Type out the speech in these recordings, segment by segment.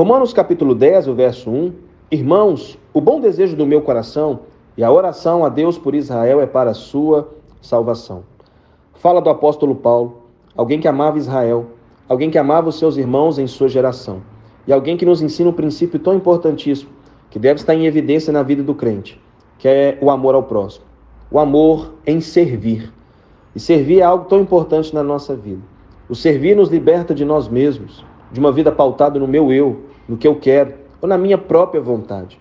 Romanos capítulo 10, o verso 1. Irmãos, o bom desejo do meu coração e a oração a Deus por Israel é para a sua salvação. Fala do apóstolo Paulo, alguém que amava Israel, alguém que amava os seus irmãos em sua geração, e alguém que nos ensina um princípio tão importantíssimo, que deve estar em evidência na vida do crente, que é o amor ao próximo. O amor em servir. E servir é algo tão importante na nossa vida. O servir nos liberta de nós mesmos, de uma vida pautada no meu eu, no que eu quero, ou na minha própria vontade.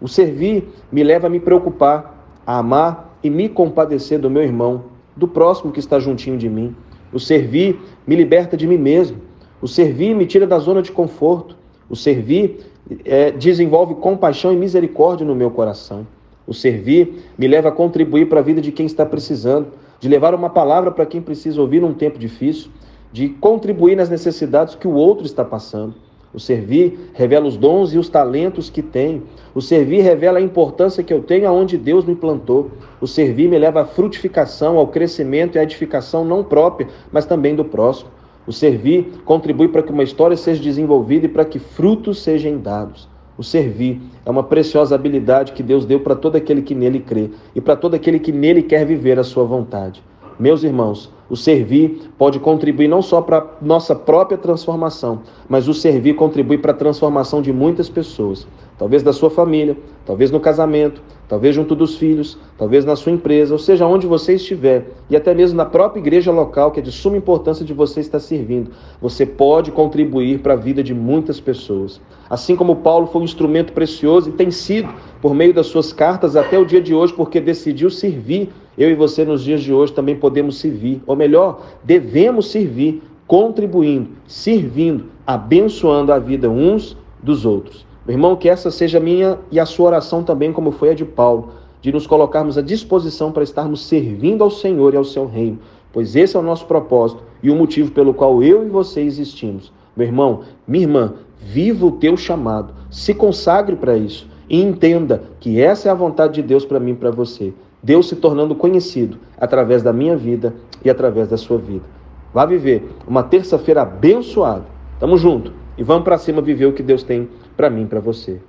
O servir me leva a me preocupar, a amar e me compadecer do meu irmão, do próximo que está juntinho de mim. O servir me liberta de mim mesmo. O servir me tira da zona de conforto. O servir é, desenvolve compaixão e misericórdia no meu coração. O servir me leva a contribuir para a vida de quem está precisando, de levar uma palavra para quem precisa ouvir num tempo difícil, de contribuir nas necessidades que o outro está passando. O servir revela os dons e os talentos que tenho. O servir revela a importância que eu tenho aonde Deus me plantou. O servir me leva à frutificação, ao crescimento e à edificação não própria, mas também do próximo. O servir contribui para que uma história seja desenvolvida e para que frutos sejam dados. O servir é uma preciosa habilidade que Deus deu para todo aquele que nele crê e para todo aquele que nele quer viver a sua vontade. Meus irmãos, o servir pode contribuir não só para nossa própria transformação, mas o servir contribui para a transformação de muitas pessoas. Talvez da sua família, talvez no casamento, talvez junto dos filhos, talvez na sua empresa, ou seja, onde você estiver, e até mesmo na própria igreja local, que é de suma importância de você estar servindo. Você pode contribuir para a vida de muitas pessoas. Assim como Paulo foi um instrumento precioso e tem sido por meio das suas cartas até o dia de hoje, porque decidiu servir eu e você nos dias de hoje também podemos servir, ou melhor, devemos servir, contribuindo, servindo, abençoando a vida uns dos outros. Meu irmão, que essa seja minha e a sua oração também, como foi a de Paulo, de nos colocarmos à disposição para estarmos servindo ao Senhor e ao seu reino, pois esse é o nosso propósito e o motivo pelo qual eu e você existimos. Meu irmão, minha irmã, viva o teu chamado, se consagre para isso e entenda que essa é a vontade de Deus para mim e para você. Deus se tornando conhecido através da minha vida e através da sua vida. Vá viver uma terça-feira abençoada. Tamo junto e vamos para cima viver o que Deus tem para mim e para você.